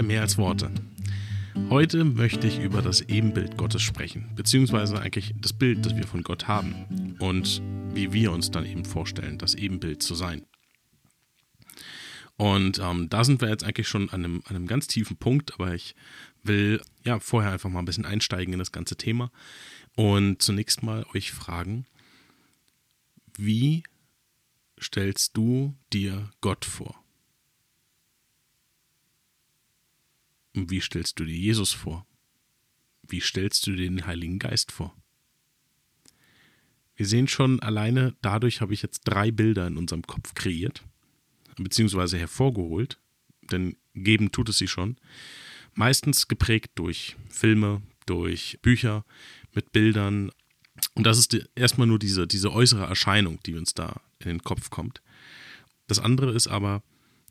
Bei Mehr als Worte. Heute möchte ich über das Ebenbild Gottes sprechen, beziehungsweise eigentlich das Bild, das wir von Gott haben und wie wir uns dann eben vorstellen, das Ebenbild zu sein. Und ähm, da sind wir jetzt eigentlich schon an einem, an einem ganz tiefen Punkt, aber ich will ja vorher einfach mal ein bisschen einsteigen in das ganze Thema und zunächst mal euch fragen, wie stellst du dir Gott vor? Und wie stellst du dir Jesus vor? Wie stellst du dir den Heiligen Geist vor? Wir sehen schon, alleine dadurch habe ich jetzt drei Bilder in unserem Kopf kreiert, beziehungsweise hervorgeholt, denn geben tut es sie schon. Meistens geprägt durch Filme, durch Bücher mit Bildern. Und das ist erstmal nur diese, diese äußere Erscheinung, die uns da in den Kopf kommt. Das andere ist aber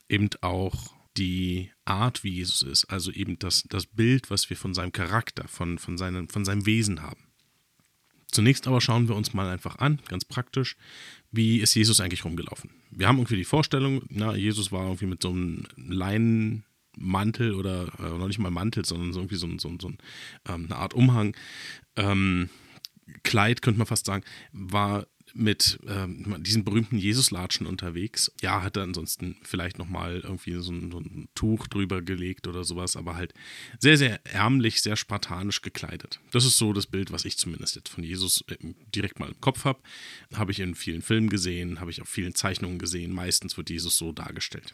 eben auch die Art, wie Jesus ist, also eben das, das Bild, was wir von seinem Charakter, von, von, seinem, von seinem Wesen haben. Zunächst aber schauen wir uns mal einfach an, ganz praktisch, wie ist Jesus eigentlich rumgelaufen. Wir haben irgendwie die Vorstellung, na, Jesus war irgendwie mit so einem Leinenmantel oder äh, noch nicht mal Mantel, sondern so irgendwie so, so, so ähm, eine Art Umhang, ähm, Kleid könnte man fast sagen, war mit ähm, diesen berühmten Jesus-Latschen unterwegs. Ja, hat er ansonsten vielleicht nochmal irgendwie so ein, so ein, Tuch drüber gelegt oder sowas, aber halt sehr, sehr ärmlich, sehr spartanisch gekleidet. Das ist so das Bild, was ich zumindest jetzt von Jesus äh, direkt mal im Kopf habe. Habe ich in vielen Filmen gesehen, habe ich auf vielen Zeichnungen gesehen. Meistens wird Jesus so dargestellt.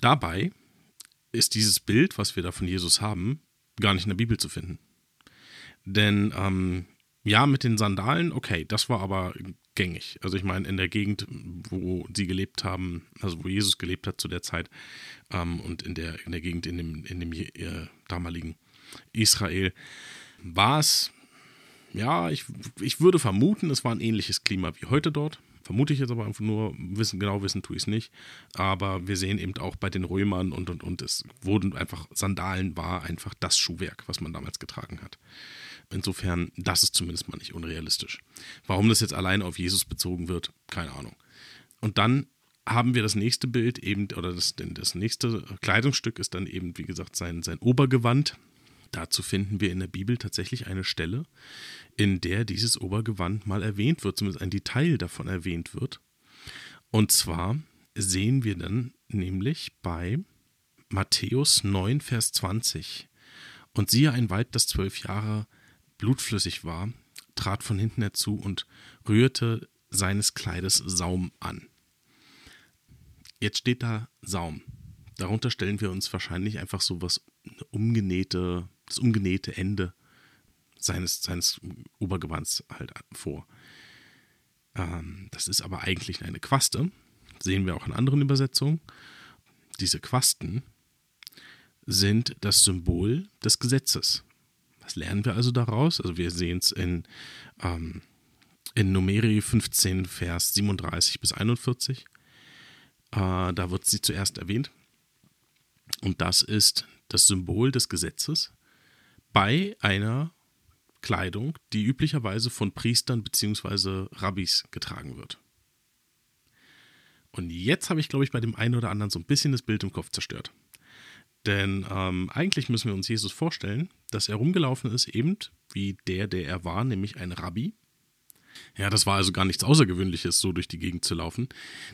Dabei ist dieses Bild, was wir da von Jesus haben, gar nicht in der Bibel zu finden. Denn ähm, ja, mit den Sandalen, okay, das war aber gängig. Also ich meine, in der Gegend, wo sie gelebt haben, also wo Jesus gelebt hat zu der Zeit ähm, und in der, in der Gegend in dem, in dem äh, damaligen Israel, war es, ja, ich, ich würde vermuten, es war ein ähnliches Klima wie heute dort. Vermute ich jetzt aber einfach nur, wissen, genau wissen tue ich es nicht. Aber wir sehen eben auch bei den Römern und und und es wurden einfach, Sandalen war einfach das Schuhwerk, was man damals getragen hat. Insofern, das ist zumindest mal nicht unrealistisch. Warum das jetzt allein auf Jesus bezogen wird, keine Ahnung. Und dann haben wir das nächste Bild eben, oder das, das nächste Kleidungsstück ist dann eben, wie gesagt, sein, sein Obergewand. Dazu finden wir in der Bibel tatsächlich eine Stelle, in der dieses Obergewand mal erwähnt wird, zumindest ein Detail davon erwähnt wird. Und zwar sehen wir dann nämlich bei Matthäus 9, Vers 20. Und siehe ein Weib, das zwölf Jahre blutflüssig war, trat von hinten herzu und rührte seines Kleides Saum an. Jetzt steht da Saum. Darunter stellen wir uns wahrscheinlich einfach so was umgenähte, das umgenähte Ende seines, seines Obergewands halt vor. Ähm, das ist aber eigentlich eine Quaste. Sehen wir auch in anderen Übersetzungen. Diese Quasten sind das Symbol des Gesetzes. Was lernen wir also daraus? Also wir sehen es in, ähm, in Numeri 15, Vers 37 bis 41. Äh, da wird sie zuerst erwähnt. Und das ist das Symbol des Gesetzes bei einer Kleidung, die üblicherweise von Priestern bzw. Rabbis getragen wird. Und jetzt habe ich, glaube ich, bei dem einen oder anderen so ein bisschen das Bild im Kopf zerstört. Denn ähm, eigentlich müssen wir uns Jesus vorstellen, dass er rumgelaufen ist, eben wie der, der er war, nämlich ein Rabbi. Ja, das war also gar nichts Außergewöhnliches, so durch die Gegend zu laufen.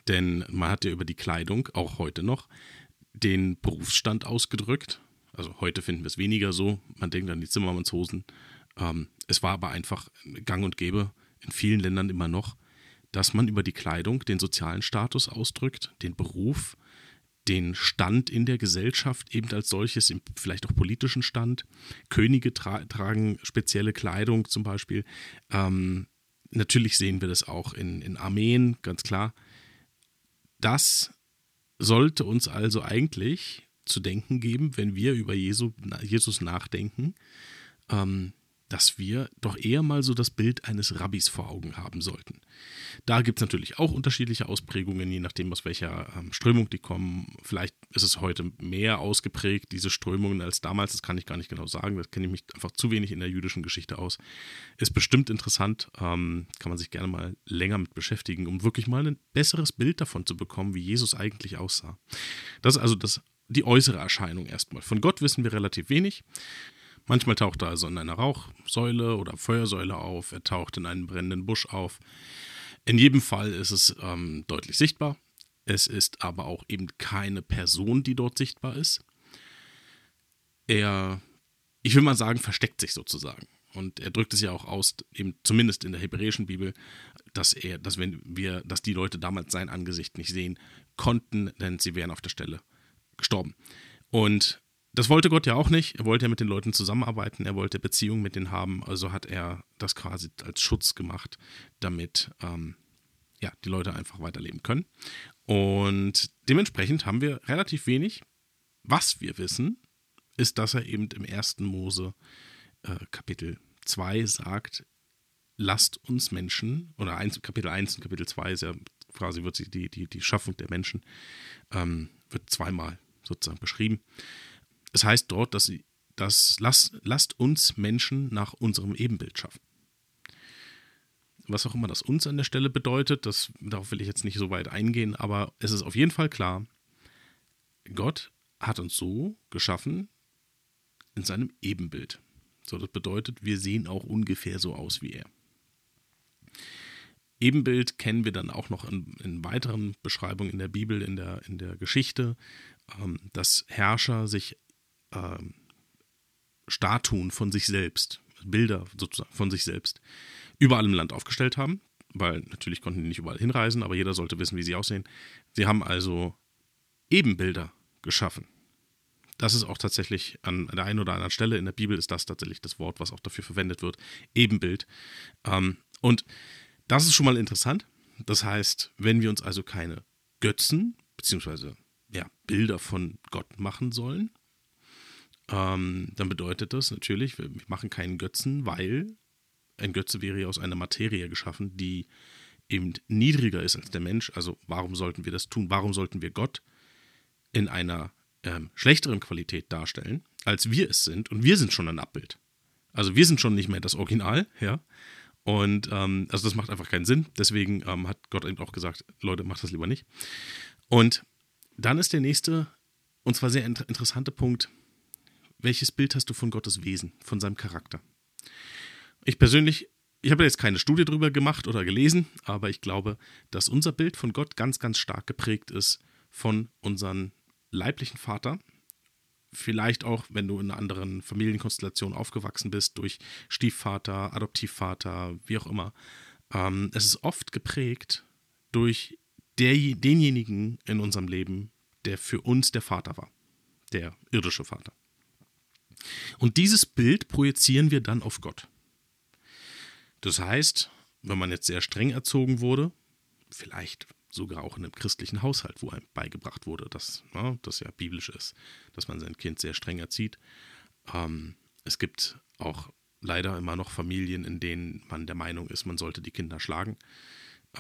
Denn man hat ja über die Kleidung, auch heute noch, den Berufsstand ausgedrückt. Also heute finden wir es weniger so. Man denkt an die Zimmermannshosen. Ähm, es war aber einfach gang und gäbe in vielen Ländern immer noch, dass man über die Kleidung den sozialen Status ausdrückt, den Beruf, den Stand in der Gesellschaft eben als solches, vielleicht auch politischen Stand. Könige tra tragen spezielle Kleidung zum Beispiel. Ähm, natürlich sehen wir das auch in, in Armeen, ganz klar. Das sollte uns also eigentlich zu denken geben, wenn wir über Jesu, Jesus nachdenken, ähm, dass wir doch eher mal so das Bild eines Rabbis vor Augen haben sollten. Da gibt es natürlich auch unterschiedliche Ausprägungen, je nachdem, aus welcher ähm, Strömung die kommen. Vielleicht ist es heute mehr ausgeprägt, diese Strömungen, als damals. Das kann ich gar nicht genau sagen. Das kenne ich mich einfach zu wenig in der jüdischen Geschichte aus. Ist bestimmt interessant. Ähm, kann man sich gerne mal länger mit beschäftigen, um wirklich mal ein besseres Bild davon zu bekommen, wie Jesus eigentlich aussah. Das ist also das die äußere Erscheinung erstmal. Von Gott wissen wir relativ wenig. Manchmal taucht er also in einer Rauchsäule oder Feuersäule auf, er taucht in einem brennenden Busch auf. In jedem Fall ist es ähm, deutlich sichtbar. Es ist aber auch eben keine Person, die dort sichtbar ist. Er, ich will mal sagen, versteckt sich sozusagen. Und er drückt es ja auch aus, eben zumindest in der hebräischen Bibel, dass er, dass wenn wir, dass die Leute damals sein Angesicht nicht sehen konnten, denn sie wären auf der Stelle gestorben. Und das wollte Gott ja auch nicht. Er wollte ja mit den Leuten zusammenarbeiten, er wollte Beziehungen mit denen haben, also hat er das quasi als Schutz gemacht, damit ähm, ja, die Leute einfach weiterleben können. Und dementsprechend haben wir relativ wenig. Was wir wissen, ist, dass er eben im ersten Mose äh, Kapitel 2 sagt, lasst uns Menschen, oder 1, Kapitel 1 und Kapitel 2 ist ja quasi wird die, die, die Schaffung der Menschen, ähm, wird zweimal sozusagen beschrieben. Es heißt dort, dass sie das lasst, lasst uns Menschen nach unserem Ebenbild schaffen. Was auch immer das uns an der Stelle bedeutet, das, darauf will ich jetzt nicht so weit eingehen, aber es ist auf jeden Fall klar, Gott hat uns so geschaffen in seinem Ebenbild. So, das bedeutet, wir sehen auch ungefähr so aus wie er. Ebenbild kennen wir dann auch noch in, in weiteren Beschreibungen in der Bibel, in der, in der Geschichte, dass Herrscher sich ähm, Statuen von sich selbst, Bilder sozusagen von sich selbst, überall im Land aufgestellt haben, weil natürlich konnten die nicht überall hinreisen, aber jeder sollte wissen, wie sie aussehen. Sie haben also Ebenbilder geschaffen. Das ist auch tatsächlich an der einen oder anderen Stelle in der Bibel ist das tatsächlich das Wort, was auch dafür verwendet wird. Ebenbild. Ähm, und das ist schon mal interessant. Das heißt, wenn wir uns also keine Götzen beziehungsweise ja, Bilder von Gott machen sollen, ähm, dann bedeutet das natürlich, wir machen keinen Götzen, weil ein Götze wäre ja aus einer Materie geschaffen, die eben niedriger ist als der Mensch. Also warum sollten wir das tun? Warum sollten wir Gott in einer ähm, schlechteren Qualität darstellen, als wir es sind. Und wir sind schon ein Abbild. Also wir sind schon nicht mehr das Original, ja. Und ähm, also das macht einfach keinen Sinn. Deswegen ähm, hat Gott eben auch gesagt, Leute, macht das lieber nicht. Und dann ist der nächste, und zwar sehr inter interessante Punkt, welches Bild hast du von Gottes Wesen, von seinem Charakter? Ich persönlich, ich habe jetzt keine Studie darüber gemacht oder gelesen, aber ich glaube, dass unser Bild von Gott ganz, ganz stark geprägt ist von unseren leiblichen Vater, vielleicht auch, wenn du in einer anderen Familienkonstellation aufgewachsen bist, durch Stiefvater, Adoptivvater, wie auch immer. Ähm, es ist oft geprägt durch der, denjenigen in unserem Leben, der für uns der Vater war, der irdische Vater. Und dieses Bild projizieren wir dann auf Gott. Das heißt, wenn man jetzt sehr streng erzogen wurde, vielleicht sogar auch in einem christlichen Haushalt, wo einem beigebracht wurde, dass ja, das ja biblisch ist, dass man sein Kind sehr streng erzieht. Ähm, es gibt auch leider immer noch Familien, in denen man der Meinung ist, man sollte die Kinder schlagen.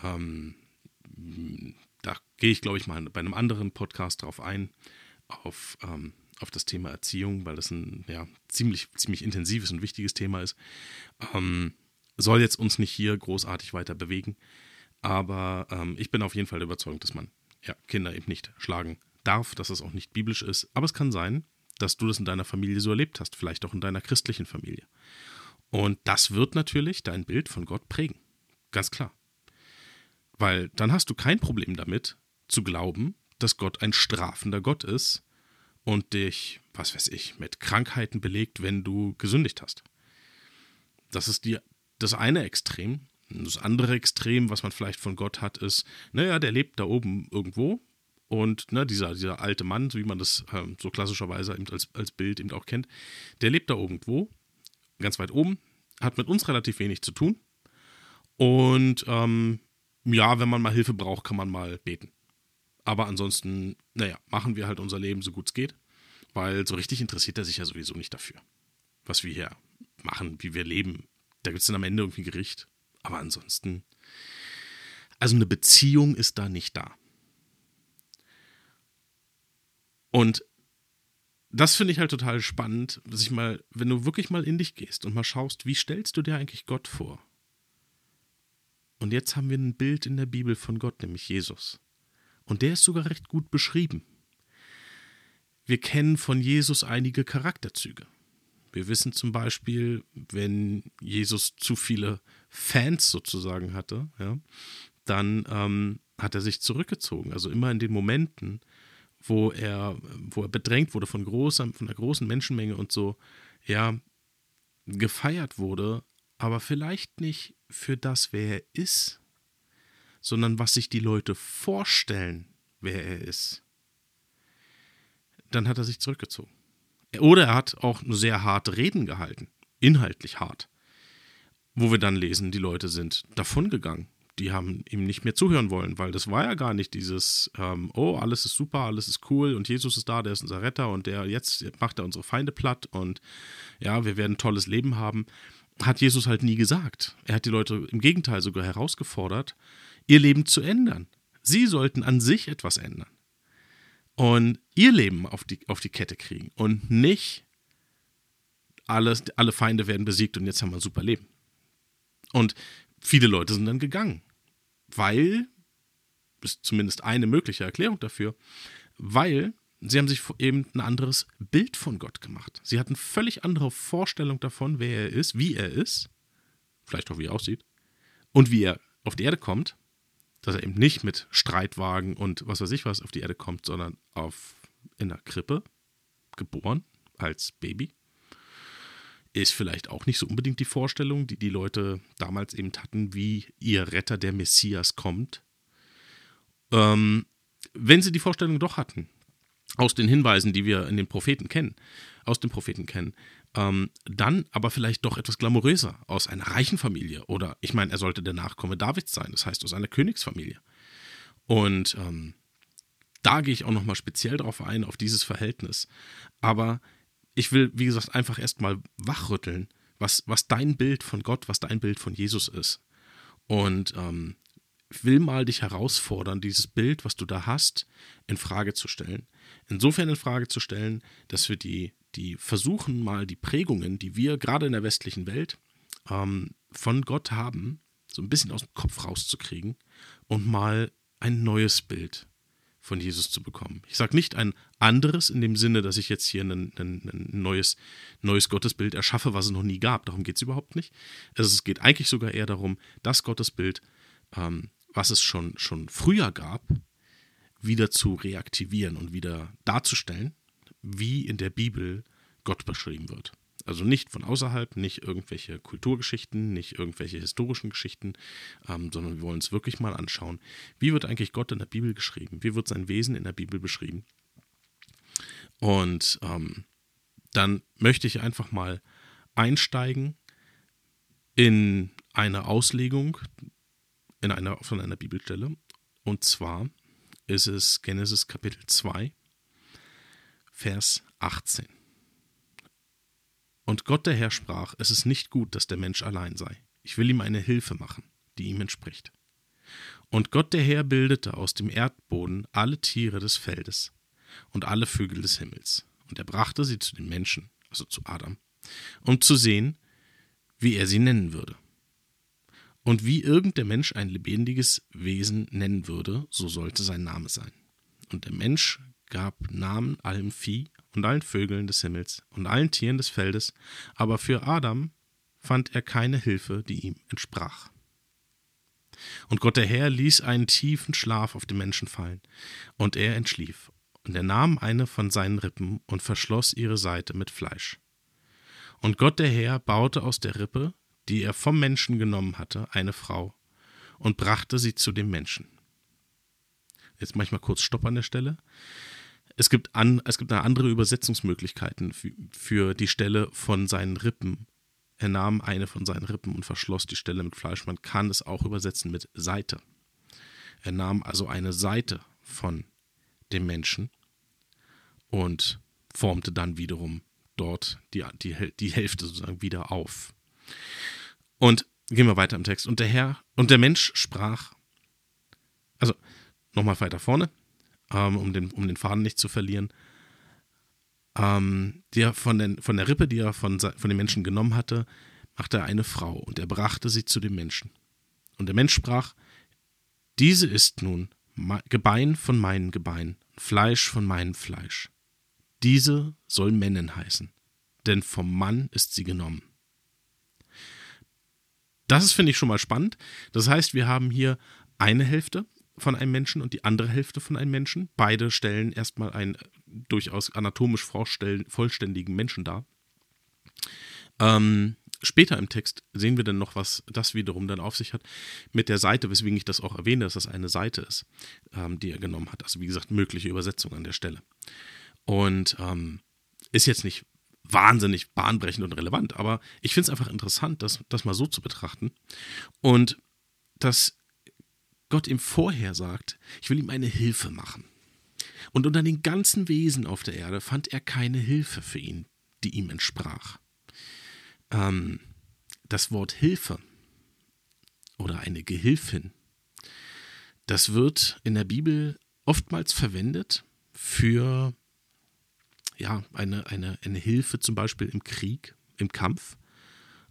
Ähm, gehe ich, glaube ich, mal bei einem anderen Podcast drauf ein, auf, ähm, auf das Thema Erziehung, weil das ein ja, ziemlich, ziemlich intensives und wichtiges Thema ist. Ähm, soll jetzt uns nicht hier großartig weiter bewegen. Aber ähm, ich bin auf jeden Fall der Überzeugung, dass man ja, Kinder eben nicht schlagen darf, dass es auch nicht biblisch ist. Aber es kann sein, dass du das in deiner Familie so erlebt hast, vielleicht auch in deiner christlichen Familie. Und das wird natürlich dein Bild von Gott prägen. Ganz klar. Weil dann hast du kein Problem damit, zu glauben, dass Gott ein strafender Gott ist und dich, was weiß ich, mit Krankheiten belegt, wenn du gesündigt hast. Das ist die, das eine Extrem. Das andere Extrem, was man vielleicht von Gott hat, ist, naja, der lebt da oben irgendwo und ne, dieser, dieser alte Mann, so wie man das ähm, so klassischerweise eben als, als Bild eben auch kennt, der lebt da irgendwo, ganz weit oben, hat mit uns relativ wenig zu tun. Und ähm, ja, wenn man mal Hilfe braucht, kann man mal beten. Aber ansonsten, naja, machen wir halt unser Leben so gut es geht, weil so richtig interessiert er sich ja sowieso nicht dafür, was wir hier machen, wie wir leben. Da gibt es dann am Ende irgendwie ein Gericht aber ansonsten, also eine Beziehung ist da nicht da. Und das finde ich halt total spannend, sich mal, wenn du wirklich mal in dich gehst und mal schaust, wie stellst du dir eigentlich Gott vor? Und jetzt haben wir ein Bild in der Bibel von Gott, nämlich Jesus. Und der ist sogar recht gut beschrieben. wir kennen von Jesus einige Charakterzüge. Wir wissen zum Beispiel, wenn Jesus zu viele Fans sozusagen hatte, ja, dann ähm, hat er sich zurückgezogen. Also immer in den Momenten, wo er, wo er bedrängt wurde von, großer, von einer großen Menschenmenge und so, ja, gefeiert wurde, aber vielleicht nicht für das, wer er ist, sondern was sich die Leute vorstellen, wer er ist. Dann hat er sich zurückgezogen. Oder er hat auch nur sehr harte Reden gehalten, inhaltlich hart, wo wir dann lesen, die Leute sind davongegangen. Die haben ihm nicht mehr zuhören wollen, weil das war ja gar nicht dieses, ähm, oh, alles ist super, alles ist cool und Jesus ist da, der ist unser Retter und der jetzt macht er unsere Feinde platt und ja, wir werden ein tolles Leben haben. Hat Jesus halt nie gesagt. Er hat die Leute im Gegenteil sogar herausgefordert, ihr Leben zu ändern. Sie sollten an sich etwas ändern und ihr Leben auf die, auf die Kette kriegen und nicht alles, alle Feinde werden besiegt und jetzt haben wir ein super Leben. Und viele Leute sind dann gegangen, weil, ist zumindest eine mögliche Erklärung dafür, weil sie haben sich eben ein anderes Bild von Gott gemacht. Sie hatten völlig andere Vorstellung davon, wer er ist, wie er ist, vielleicht auch wie er aussieht, und wie er auf die Erde kommt dass er eben nicht mit Streitwagen und was weiß ich was auf die Erde kommt, sondern auf, in der Krippe, geboren als Baby. Ist vielleicht auch nicht so unbedingt die Vorstellung, die die Leute damals eben hatten, wie ihr Retter, der Messias, kommt. Ähm, wenn sie die Vorstellung doch hatten, aus den Hinweisen, die wir in den Propheten kennen, aus den Propheten kennen, ähm, dann aber vielleicht doch etwas glamouröser, aus einer reichen Familie. Oder ich meine, er sollte der Nachkomme Davids sein, das heißt aus einer Königsfamilie. Und ähm, da gehe ich auch nochmal speziell drauf ein, auf dieses Verhältnis. Aber ich will, wie gesagt, einfach erstmal wachrütteln, was, was dein Bild von Gott, was dein Bild von Jesus ist. Und ähm, will mal dich herausfordern, dieses Bild, was du da hast, in Frage zu stellen. Insofern in Frage zu stellen, dass wir die die versuchen mal die Prägungen, die wir gerade in der westlichen Welt ähm, von Gott haben, so ein bisschen aus dem Kopf rauszukriegen und mal ein neues Bild von Jesus zu bekommen. Ich sage nicht ein anderes in dem Sinne, dass ich jetzt hier ein, ein, ein neues, neues Gottesbild erschaffe, was es noch nie gab. Darum geht es überhaupt nicht. Es geht eigentlich sogar eher darum, das Gottesbild, ähm, was es schon, schon früher gab, wieder zu reaktivieren und wieder darzustellen wie in der Bibel Gott beschrieben wird. Also nicht von außerhalb, nicht irgendwelche Kulturgeschichten, nicht irgendwelche historischen Geschichten, ähm, sondern wir wollen uns wirklich mal anschauen, wie wird eigentlich Gott in der Bibel geschrieben, wie wird sein Wesen in der Bibel beschrieben. Und ähm, dann möchte ich einfach mal einsteigen in eine Auslegung in einer, von einer Bibelstelle. Und zwar ist es Genesis Kapitel 2, Vers 18. Und Gott der Herr sprach, es ist nicht gut, dass der Mensch allein sei. Ich will ihm eine Hilfe machen, die ihm entspricht. Und Gott der Herr bildete aus dem Erdboden alle Tiere des Feldes und alle Vögel des Himmels. Und er brachte sie zu den Menschen, also zu Adam, um zu sehen, wie er sie nennen würde. Und wie irgend der Mensch ein lebendiges Wesen nennen würde, so sollte sein Name sein. Und der Mensch gab Namen allem Vieh und allen Vögeln des Himmels und allen Tieren des Feldes, aber für Adam fand er keine Hilfe, die ihm entsprach. Und Gott der Herr ließ einen tiefen Schlaf auf den Menschen fallen, und er entschlief, und er nahm eine von seinen Rippen und verschloss ihre Seite mit Fleisch. Und Gott der Herr baute aus der Rippe, die er vom Menschen genommen hatte, eine Frau, und brachte sie zu dem Menschen. Jetzt manchmal kurz Stopp an der Stelle. Es gibt, an, es gibt andere Übersetzungsmöglichkeiten für, für die Stelle von seinen Rippen. Er nahm eine von seinen Rippen und verschloss die Stelle mit Fleisch. Man kann es auch übersetzen mit Seite. Er nahm also eine Seite von dem Menschen und formte dann wiederum dort die, die, die Hälfte sozusagen wieder auf. Und gehen wir weiter im Text. Und der Herr und der Mensch sprach, also nochmal weiter vorne ähm, um, den, um den Faden nicht zu verlieren, ähm, die er von, den, von der Rippe, die er von, von den Menschen genommen hatte, machte er eine Frau und er brachte sie zu dem Menschen. Und der Mensch sprach, diese ist nun Gebein von meinem Gebein, Fleisch von meinem Fleisch. Diese soll Männen heißen, denn vom Mann ist sie genommen. Das ist, finde ich, schon mal spannend. Das heißt, wir haben hier eine Hälfte von einem Menschen und die andere Hälfte von einem Menschen. Beide stellen erstmal einen durchaus anatomisch vollständigen Menschen dar. Ähm, später im Text sehen wir dann noch, was das wiederum dann auf sich hat mit der Seite, weswegen ich das auch erwähne, dass das eine Seite ist, ähm, die er genommen hat. Also wie gesagt, mögliche Übersetzung an der Stelle. Und ähm, ist jetzt nicht wahnsinnig bahnbrechend und relevant, aber ich finde es einfach interessant, das, das mal so zu betrachten. Und dass Gott ihm vorher sagt, ich will ihm eine Hilfe machen. Und unter den ganzen Wesen auf der Erde fand er keine Hilfe für ihn, die ihm entsprach. Ähm, das Wort Hilfe oder eine Gehilfin, das wird in der Bibel oftmals verwendet für ja, eine, eine, eine Hilfe zum Beispiel im Krieg, im Kampf.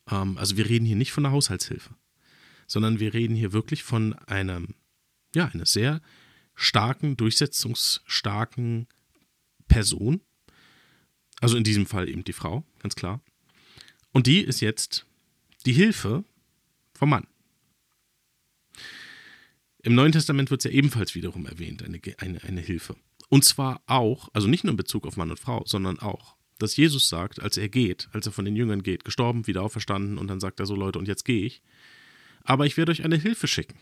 Ähm, also wir reden hier nicht von einer Haushaltshilfe sondern wir reden hier wirklich von einem, ja, einer sehr starken, durchsetzungsstarken Person. Also in diesem Fall eben die Frau, ganz klar. Und die ist jetzt die Hilfe vom Mann. Im Neuen Testament wird es ja ebenfalls wiederum erwähnt, eine, eine, eine Hilfe. Und zwar auch, also nicht nur in Bezug auf Mann und Frau, sondern auch, dass Jesus sagt, als er geht, als er von den Jüngern geht, gestorben, wieder auferstanden und dann sagt er so, Leute, und jetzt gehe ich, aber ich werde euch eine Hilfe schicken.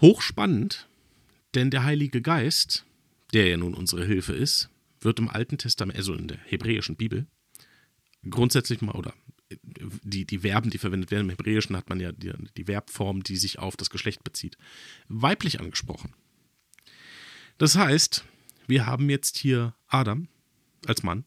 Hochspannend, denn der Heilige Geist, der ja nun unsere Hilfe ist, wird im Alten Testament, also in der hebräischen Bibel, grundsätzlich mal, oder die, die Verben, die verwendet werden, im Hebräischen hat man ja die, die Verbform, die sich auf das Geschlecht bezieht, weiblich angesprochen. Das heißt, wir haben jetzt hier Adam als Mann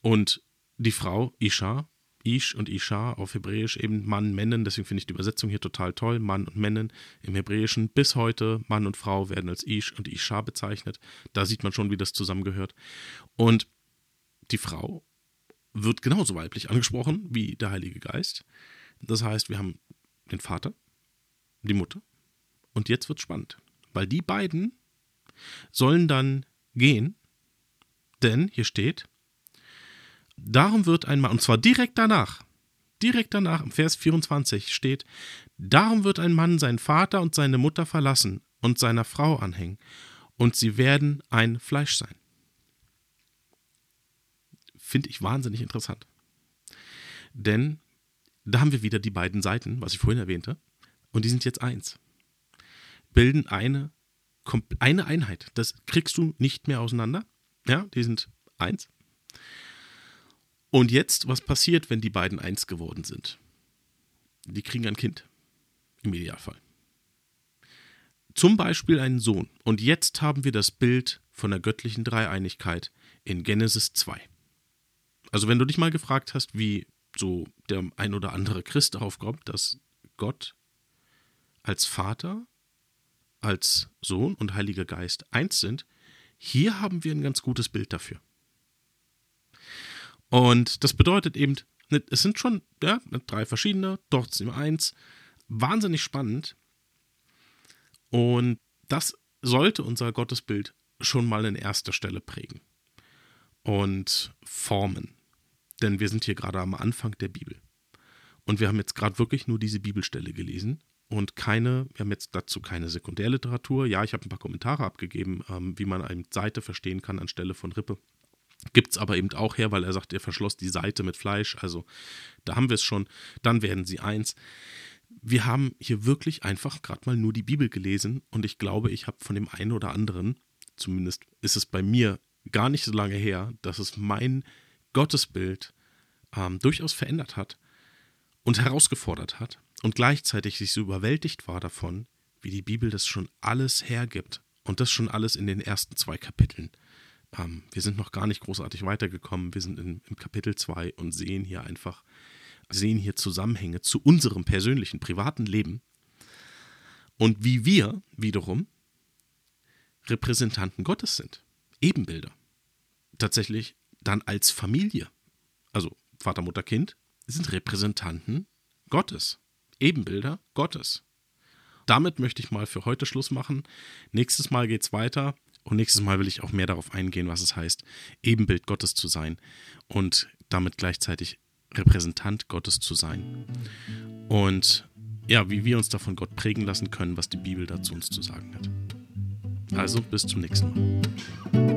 und die Frau Isha Ish und Isha auf Hebräisch eben Mann, Männen, deswegen finde ich die Übersetzung hier total toll, Mann und Männen im Hebräischen. Bis heute Mann und Frau werden als Ish und Isha bezeichnet. Da sieht man schon, wie das zusammengehört. Und die Frau wird genauso weiblich angesprochen wie der Heilige Geist. Das heißt, wir haben den Vater, die Mutter und jetzt wird spannend, weil die beiden sollen dann gehen, denn hier steht, Darum wird ein Mann, und zwar direkt danach, direkt danach im Vers 24 steht, darum wird ein Mann seinen Vater und seine Mutter verlassen und seiner Frau anhängen, und sie werden ein Fleisch sein. Finde ich wahnsinnig interessant. Denn da haben wir wieder die beiden Seiten, was ich vorhin erwähnte, und die sind jetzt eins. Bilden eine, eine Einheit. Das kriegst du nicht mehr auseinander. Ja, die sind eins. Und jetzt, was passiert, wenn die beiden eins geworden sind? Die kriegen ein Kind. Im Idealfall. Zum Beispiel einen Sohn. Und jetzt haben wir das Bild von der göttlichen Dreieinigkeit in Genesis 2. Also wenn du dich mal gefragt hast, wie so der ein oder andere Christ darauf kommt, dass Gott als Vater, als Sohn und Heiliger Geist eins sind, hier haben wir ein ganz gutes Bild dafür. Und das bedeutet eben, ne, es sind schon ja, drei verschiedene, dort sind eins. Wahnsinnig spannend. Und das sollte unser Gottesbild schon mal an erster Stelle prägen und formen. Denn wir sind hier gerade am Anfang der Bibel. Und wir haben jetzt gerade wirklich nur diese Bibelstelle gelesen und keine, wir haben jetzt dazu keine Sekundärliteratur. Ja, ich habe ein paar Kommentare abgegeben, ähm, wie man eine Seite verstehen kann anstelle von Rippe. Gibt es aber eben auch her, weil er sagt, er verschloss die Seite mit Fleisch. Also da haben wir es schon. Dann werden sie eins. Wir haben hier wirklich einfach gerade mal nur die Bibel gelesen und ich glaube, ich habe von dem einen oder anderen, zumindest ist es bei mir gar nicht so lange her, dass es mein Gottesbild ähm, durchaus verändert hat und herausgefordert hat und gleichzeitig sich so überwältigt war davon, wie die Bibel das schon alles hergibt und das schon alles in den ersten zwei Kapiteln. Ähm, wir sind noch gar nicht großartig weitergekommen. Wir sind in, im Kapitel 2 und sehen hier einfach, sehen hier Zusammenhänge zu unserem persönlichen, privaten Leben und wie wir wiederum Repräsentanten Gottes sind. Ebenbilder. Tatsächlich dann als Familie. Also Vater, Mutter, Kind sind Repräsentanten Gottes. Ebenbilder Gottes. Damit möchte ich mal für heute Schluss machen. Nächstes Mal geht es weiter Und nächstes Mal will ich auch mehr darauf eingehen, was es heißt, Ebenbild Gottes zu sein und damit gleichzeitig Repräsentant Gottes zu sein. Und ja, wie wir uns davon Gott prägen lassen können, was die Bibel dazu uns zu sagen hat. Also bis zum nächsten Mal.